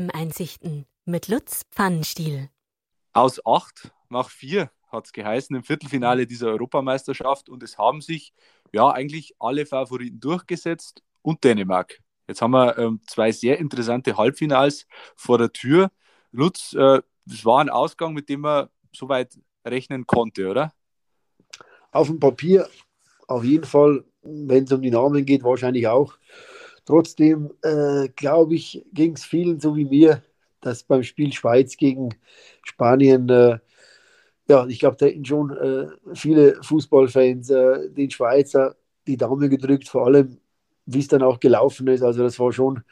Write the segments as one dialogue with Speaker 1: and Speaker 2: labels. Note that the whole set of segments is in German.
Speaker 1: EM-Einsichten mit Lutz Pfannenstiel.
Speaker 2: Aus acht nach vier hat es geheißen im Viertelfinale dieser Europameisterschaft und es haben sich ja eigentlich alle Favoriten durchgesetzt und Dänemark. Jetzt haben wir ähm, zwei sehr interessante Halbfinals vor der Tür. Lutz, äh, es war ein Ausgang, mit dem man soweit rechnen konnte, oder?
Speaker 3: Auf dem Papier auf jeden Fall, wenn es um die Namen geht, wahrscheinlich auch. Trotzdem äh, glaube ich, ging es vielen so wie mir, dass beim Spiel Schweiz gegen Spanien, äh, ja, ich glaube, da hätten schon äh, viele Fußballfans äh, den Schweizer die Daumen gedrückt, vor allem wie es dann auch gelaufen ist. Also das war schon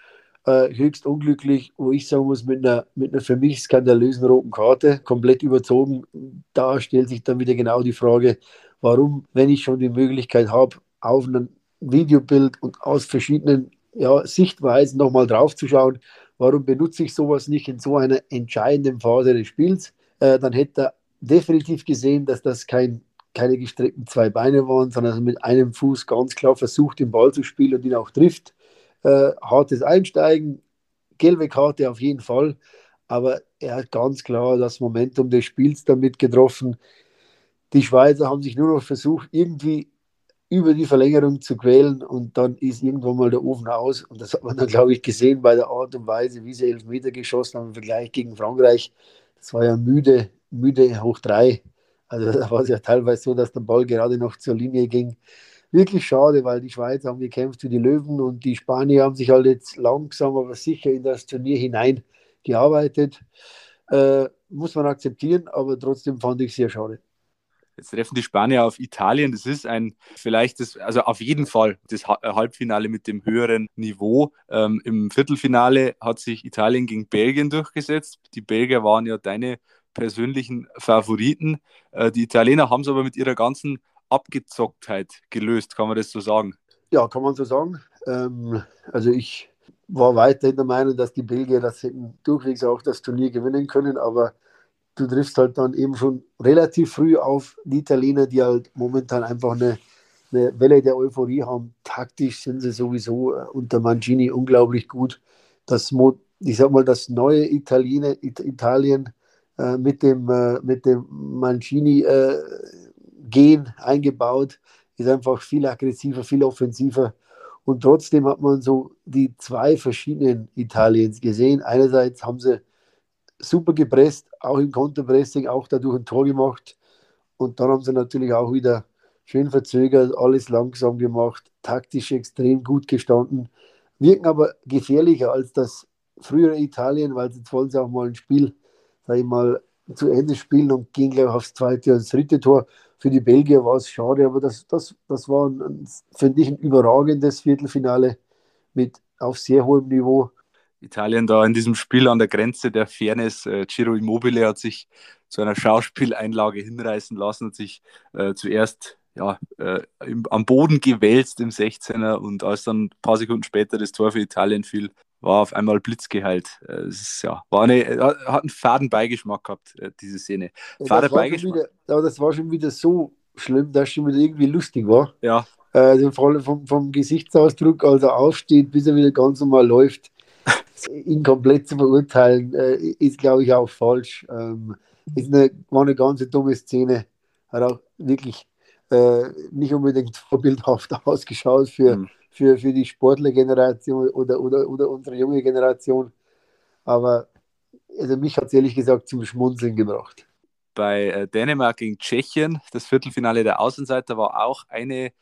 Speaker 3: äh, höchst unglücklich, wo ich sagen muss, mit einer, mit einer für mich skandalösen roten Karte, komplett überzogen. Da stellt sich dann wieder genau die Frage, warum, wenn ich schon die Möglichkeit habe, auf ein Videobild und aus verschiedenen ja, Sichtweisen nochmal draufzuschauen, warum benutze ich sowas nicht in so einer entscheidenden Phase des Spiels? Äh, dann hätte er definitiv gesehen, dass das kein, keine gestreckten zwei Beine waren, sondern mit einem Fuß ganz klar versucht, den Ball zu spielen und ihn auch trifft. Äh, hartes Einsteigen, gelbe Karte auf jeden Fall, aber er hat ganz klar das Momentum des Spiels damit getroffen. Die Schweizer haben sich nur noch versucht, irgendwie über die Verlängerung zu quälen und dann ist irgendwann mal der Ofen aus. Und das hat man dann, glaube ich, gesehen bei der Art und Weise, wie sie Elfmeter geschossen haben im Vergleich gegen Frankreich. Das war ja müde, müde hoch drei. Also da war es ja teilweise so, dass der Ball gerade noch zur Linie ging. Wirklich schade, weil die Schweizer haben gekämpft wie die Löwen und die Spanier haben sich halt jetzt langsam, aber sicher in das Turnier hinein gearbeitet. Äh, muss man akzeptieren, aber trotzdem fand ich es sehr schade.
Speaker 2: Jetzt treffen die Spanier auf Italien. Das ist ein vielleicht das, also auf jeden Fall das äh, Halbfinale mit dem höheren Niveau. Ähm, Im Viertelfinale hat sich Italien gegen Belgien durchgesetzt. Die Belgier waren ja deine persönlichen Favoriten. Äh, die Italiener haben es aber mit ihrer ganzen Abgezocktheit gelöst, kann man das so sagen?
Speaker 3: Ja, kann man so sagen. Ähm, also ich war weiterhin der Meinung, dass die Belgier das durchwegs auch das Turnier gewinnen können, aber du triffst halt dann eben schon relativ früh auf die Italiener, die halt momentan einfach eine, eine Welle der Euphorie haben. Taktisch sind sie sowieso äh, unter Mancini unglaublich gut. Das, ich sag mal, das neue Italiener, Italien äh, mit dem, äh, mit dem Mancini-Gen äh, eingebaut, ist einfach viel aggressiver, viel offensiver. Und trotzdem hat man so die zwei verschiedenen Italiens gesehen. Einerseits haben sie super gepresst, auch im Konterpressing, auch dadurch ein Tor gemacht. Und dann haben sie natürlich auch wieder schön verzögert, alles langsam gemacht, taktisch extrem gut gestanden, wirken aber gefährlicher als das frühere Italien, weil jetzt wollen sie auch mal ein Spiel, sag ich mal, zu Ende spielen und gehen gleich aufs zweite und dritte Tor. Für die Belgier war es schade, aber das, das, das war, finde ich, ein überragendes Viertelfinale mit auf sehr hohem Niveau.
Speaker 2: Italien da in diesem Spiel an der Grenze der Fairness. Äh, Ciro Immobile hat sich zu einer Schauspieleinlage hinreißen lassen und sich äh, zuerst ja, äh, im, am Boden gewälzt im 16er und als dann ein paar Sekunden später das Tor für Italien fiel, war auf einmal blitzgeheilt. Äh, ist, ja, war eine, äh, hat einen faden Beigeschmack gehabt, äh, diese Szene.
Speaker 3: Faden Beigeschmack. Wieder, aber das war schon wieder so schlimm, dass es schon wieder irgendwie lustig war.
Speaker 2: Ja.
Speaker 3: Also vor allem vom, vom Gesichtsausdruck, als er aufsteht, bis er wieder ganz normal läuft ihn komplett zu verurteilen, äh, ist, glaube ich, auch falsch. Ähm, ist eine, war eine ganz dumme Szene. Hat auch wirklich äh, nicht unbedingt vorbildhaft ausgeschaut für, mhm. für, für die Sportlergeneration oder, oder, oder unsere junge Generation. Aber also mich hat es ehrlich gesagt zum Schmunzeln gebracht.
Speaker 2: Bei äh, Dänemark gegen Tschechien, das Viertelfinale der Außenseiter, war auch eine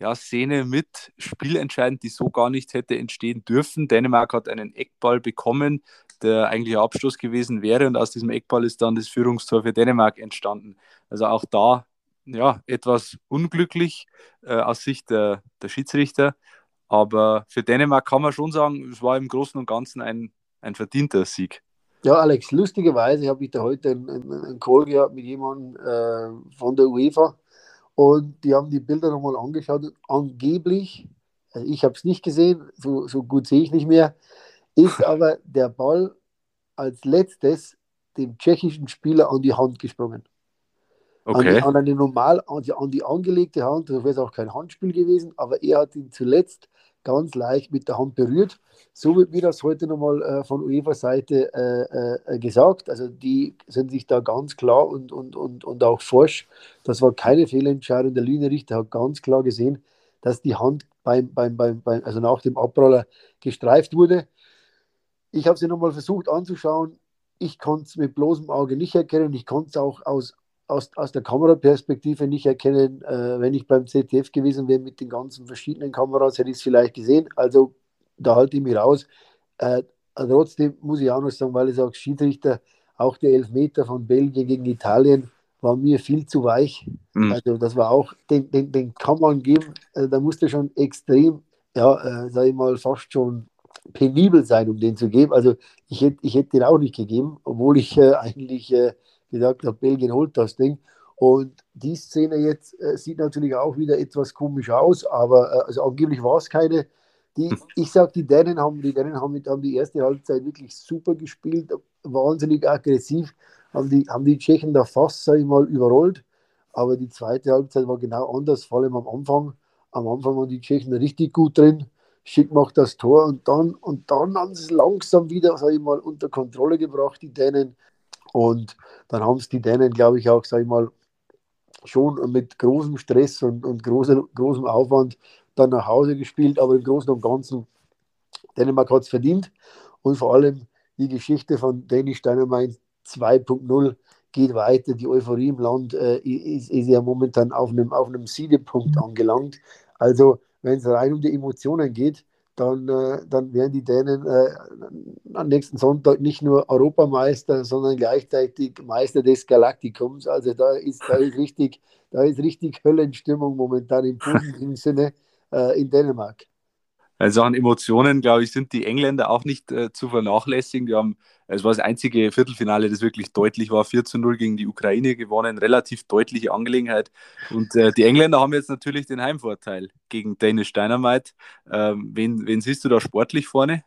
Speaker 2: ja, Szene mit spielentscheidend, die so gar nicht hätte entstehen dürfen. Dänemark hat einen Eckball bekommen, der eigentlich ein Abschluss gewesen wäre und aus diesem Eckball ist dann das Führungstor für Dänemark entstanden. Also auch da ja, etwas unglücklich äh, aus Sicht der, der Schiedsrichter. Aber für Dänemark kann man schon sagen, es war im Großen und Ganzen ein, ein verdienter Sieg.
Speaker 3: Ja, Alex, lustigerweise habe ich da heute einen, einen Call gehabt mit jemandem äh, von der UEFA und die haben die Bilder nochmal angeschaut und angeblich, also ich habe es nicht gesehen, so, so gut sehe ich nicht mehr, ist aber der Ball als letztes dem tschechischen Spieler an die Hand gesprungen. Okay. An, die, an eine normal, an die, an die angelegte Hand, das wäre auch kein Handspiel gewesen, aber er hat ihn zuletzt ganz leicht mit der Hand berührt. So wird mir das heute nochmal äh, von UEFA-Seite äh, äh, gesagt. Also die sind sich da ganz klar und, und, und, und auch forsch. Das war keine Fehlentscheidung. Der Linienrichter hat ganz klar gesehen, dass die Hand beim, beim, beim, beim also nach dem Abroller gestreift wurde. Ich habe sie nochmal versucht anzuschauen. Ich konnte es mit bloßem Auge nicht erkennen. Ich konnte es auch aus, aus, aus der Kameraperspektive nicht erkennen. Äh, wenn ich beim ZDF gewesen wäre mit den ganzen verschiedenen Kameras, hätte ich es vielleicht gesehen. Also da halte ich mich raus. Äh, trotzdem muss ich auch noch sagen, weil ich sage, Schiedsrichter, auch der Elfmeter von Belgien gegen Italien war mir viel zu weich. Mhm. Also das war auch, den, den, den kann man geben, äh, da musste schon extrem, ja, äh, sag ich mal, fast schon penibel sein, um den zu geben. Also ich hätte ich hätt den auch nicht gegeben, obwohl ich äh, eigentlich äh, gesagt habe, Belgien holt das Ding. Und die Szene jetzt äh, sieht natürlich auch wieder etwas komisch aus, aber äh, also angeblich war es keine. Die, ich sage, die Dänen haben, die Dänen haben, haben die erste Halbzeit wirklich super gespielt, wahnsinnig aggressiv, haben die, haben die Tschechen da fast, sage ich mal, überrollt. Aber die zweite Halbzeit war genau anders, vor allem am Anfang. Am Anfang waren die Tschechen richtig gut drin. Schick macht das Tor und dann, und dann haben sie es langsam wieder, sage ich mal, unter Kontrolle gebracht, die Dänen. Und dann haben es die Dänen, glaube ich, auch, sage ich mal, schon mit großem Stress und, und großem, großem Aufwand dann nach Hause gespielt. Aber im Großen und Ganzen, Dänemark hat es verdient. Und vor allem die Geschichte von Danish Dynamite 2.0 geht weiter. Die Euphorie im Land äh, ist, ist, ja momentan auf einem, auf einem Siedepunkt angelangt. Also, wenn es rein um die Emotionen geht, dann, äh, dann werden die Dänen äh, am nächsten Sonntag nicht nur Europameister, sondern gleichzeitig Meister des Galaktikums. Also da ist, da ist richtig, da ist richtig Höllenstimmung momentan im positiven Sinne äh, in Dänemark.
Speaker 2: Also an Emotionen, glaube ich, sind die Engländer auch nicht äh, zu vernachlässigen. Die haben, es war das einzige Viertelfinale, das wirklich deutlich war, 4 zu 0 gegen die Ukraine gewonnen, relativ deutliche Angelegenheit. Und äh, die Engländer haben jetzt natürlich den Heimvorteil gegen Danish Dynamite. Ähm, wen, wen siehst du da sportlich vorne?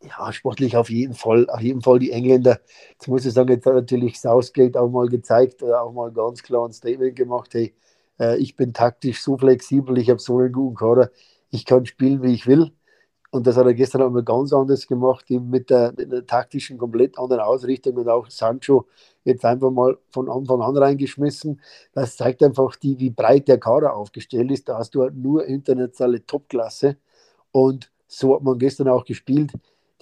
Speaker 3: Ja, sportlich auf jeden Fall, auf jeden Fall die Engländer. Jetzt muss ich sagen, jetzt hat natürlich Southgate auch mal gezeigt oder auch mal ganz klar ein Statement gemacht, hey, äh, ich bin taktisch so flexibel, ich habe so einen guten Kader ich kann spielen, wie ich will. Und das hat er gestern einmal ganz anders gemacht, mit der, mit der, taktischen, komplett anderen Ausrichtung und auch Sancho jetzt einfach mal von Anfang an reingeschmissen. Das zeigt einfach, die, wie breit der Kader aufgestellt ist. Da hast du halt nur internationale Topklasse. Und so hat man gestern auch gespielt.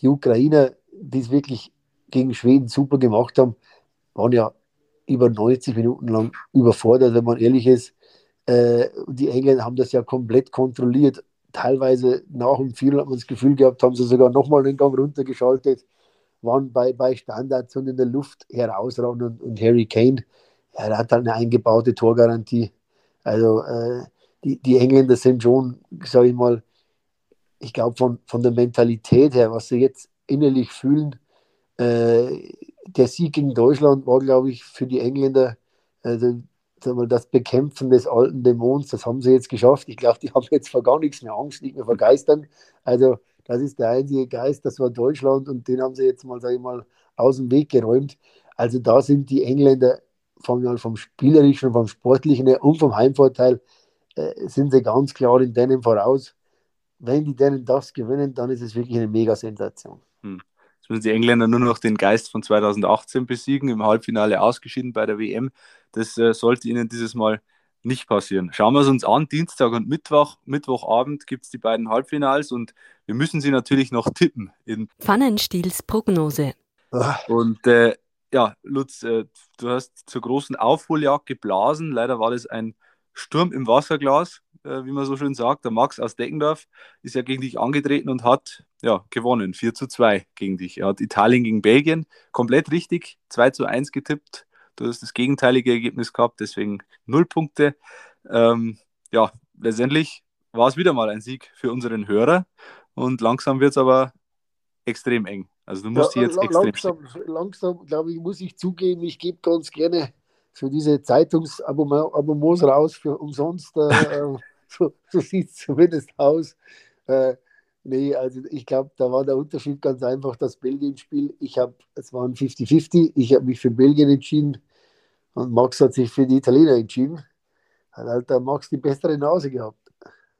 Speaker 3: Die Ukrainer, die es wirklich gegen Schweden super gemacht haben, waren ja über 90 Minuten lang überfordert, wenn man ehrlich ist. Äh, die Engländer haben das ja komplett kontrolliert teilweise nach dem Viertel hat man das Gefühl gehabt, haben sie sogar nochmal den Gang runtergeschaltet, waren bei, bei Standards und in der Luft herausragend und, und Harry Kane, ja, der hat halt eine eingebaute Torgarantie. Also äh, die, die Engländer sind schon, sage ich mal, ich glaube von, von der Mentalität her, was sie jetzt innerlich fühlen, äh, der Sieg gegen Deutschland war, glaube ich, für die Engländer also das Bekämpfen des alten Dämons, das haben sie jetzt geschafft. Ich glaube, die haben jetzt vor gar nichts mehr Angst, nicht mehr vor Geistern. Also das ist der einzige Geist, das war Deutschland und den haben sie jetzt mal, sage ich mal, aus dem Weg geräumt. Also da sind die Engländer vom, vom spielerischen, vom sportlichen und vom Heimvorteil äh, sind sie ganz klar in denen voraus. Wenn die denen das gewinnen, dann ist es wirklich eine Mega-Sensation. Hm.
Speaker 2: Jetzt müssen die Engländer nur noch den Geist von 2018 besiegen, im Halbfinale ausgeschieden bei der WM. Das äh, sollte ihnen dieses Mal nicht passieren. Schauen wir es uns an. Dienstag und Mittwoch, Mittwochabend gibt es die beiden Halbfinals und wir müssen sie natürlich noch tippen.
Speaker 1: In Pfannenstiels Prognose.
Speaker 2: Und äh, ja, Lutz, äh, du hast zur großen Aufholjagd geblasen. Leider war das ein Sturm im Wasserglas, äh, wie man so schön sagt. Der Max aus Deckendorf ist ja gegen dich angetreten und hat ja, gewonnen. 4 zu 2 gegen dich. Er hat Italien gegen Belgien komplett richtig 2 zu 1 getippt. Du hast das gegenteilige Ergebnis gehabt, deswegen null Punkte. Ähm, ja, letztendlich war es wieder mal ein Sieg für unseren Hörer und langsam wird es aber extrem eng. Also du musst ja, jetzt extrem
Speaker 3: langsam, langsam glaube ich, muss ich zugeben, ich gebe ganz gerne für diese Zeitungsabonnements raus für umsonst. Äh so, so sieht es zumindest aus. Äh, nee, also ich glaube, da war der Unterschied ganz einfach das Belgien-Spiel. Ich habe, es waren 50-50, ich habe mich für Belgien entschieden und Max hat sich für die Italiener entschieden. Hat halt der Max die bessere Nase gehabt.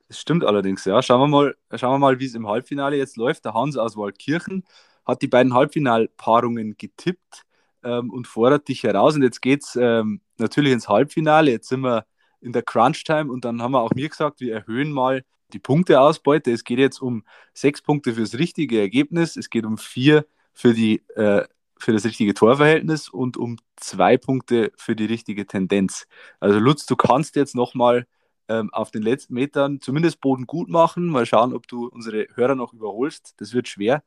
Speaker 2: Das stimmt allerdings, ja. Schauen wir mal, schauen wir mal wie es im Halbfinale jetzt läuft. Der Hans aus Waldkirchen hat die beiden Halbfinalpaarungen getippt ähm, und fordert dich heraus. Und jetzt geht es ähm, natürlich ins Halbfinale. Jetzt sind wir in der Crunch-Time und dann haben wir auch mir gesagt, wir erhöhen mal die Punkteausbeute. Es geht jetzt um sechs Punkte fürs richtige Ergebnis. Es geht um vier für, die, äh, für das richtige Torverhältnis und um zwei Punkte für die richtige Tendenz. Also Lutz, du kannst jetzt nochmal ähm, auf den letzten Metern zumindest Boden gut machen. Mal schauen, ob du unsere Hörer noch überholst. Das wird schwer.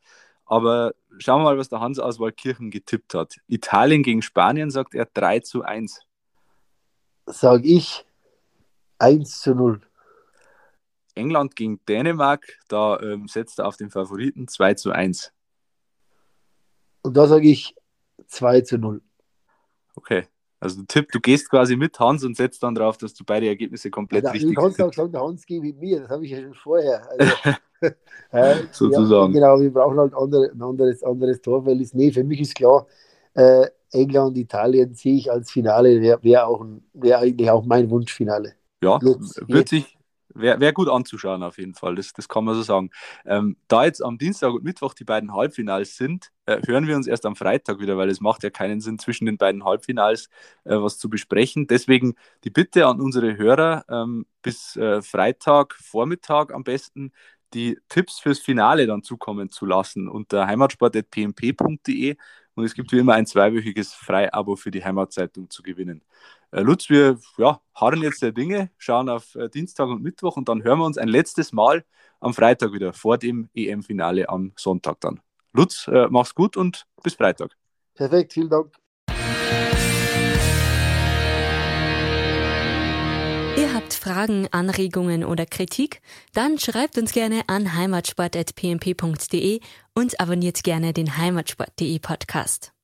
Speaker 2: Aber schauen wir mal, was der Hans aus Waldkirchen getippt hat. Italien gegen Spanien sagt er 3 zu 1.
Speaker 3: Sag ich 1 zu 0.
Speaker 2: England gegen Dänemark, da ähm, setzt er auf den Favoriten 2 zu 1.
Speaker 3: Und da sage ich 2 zu 0.
Speaker 2: Okay. Also Tipp, du gehst quasi mit Hans und setzt dann darauf, dass du beide Ergebnisse komplett
Speaker 3: ja,
Speaker 2: richtig
Speaker 3: Du kannst auch sagen, der Hans geht mit mir, das habe ich ja schon vorher. Also,
Speaker 2: äh, Sozusagen.
Speaker 3: Ja, genau, wir brauchen halt andere, ein anderes, anderes Torverhältnis. Nee, für mich ist klar, äh, England, Italien sehe ich als Finale, wäre wär wär eigentlich auch mein Wunschfinale.
Speaker 2: Ja, wird sich, wäre wär gut anzuschauen auf jeden Fall, das, das kann man so sagen. Ähm, da jetzt am Dienstag und Mittwoch die beiden Halbfinals sind, äh, hören wir uns erst am Freitag wieder, weil es macht ja keinen Sinn, zwischen den beiden Halbfinals äh, was zu besprechen. Deswegen die Bitte an unsere Hörer, ähm, bis äh, Freitag Vormittag am besten die Tipps fürs Finale dann zukommen zu lassen unter heimatsport.pmp.de und es gibt wie immer ein zweiwöchiges Freiabo für die Heimatzeitung zu gewinnen. Äh, Lutz, wir ja, harren jetzt der Dinge, schauen auf äh, Dienstag und Mittwoch und dann hören wir uns ein letztes Mal am Freitag wieder vor dem EM-Finale am Sonntag dann. Lutz, äh, mach's gut und bis Freitag.
Speaker 3: Perfekt, vielen Dank.
Speaker 1: Ihr habt Fragen, Anregungen oder Kritik? Dann schreibt uns gerne an heimatsport.pmp.de und abonniert gerne den heimatsport.de Podcast.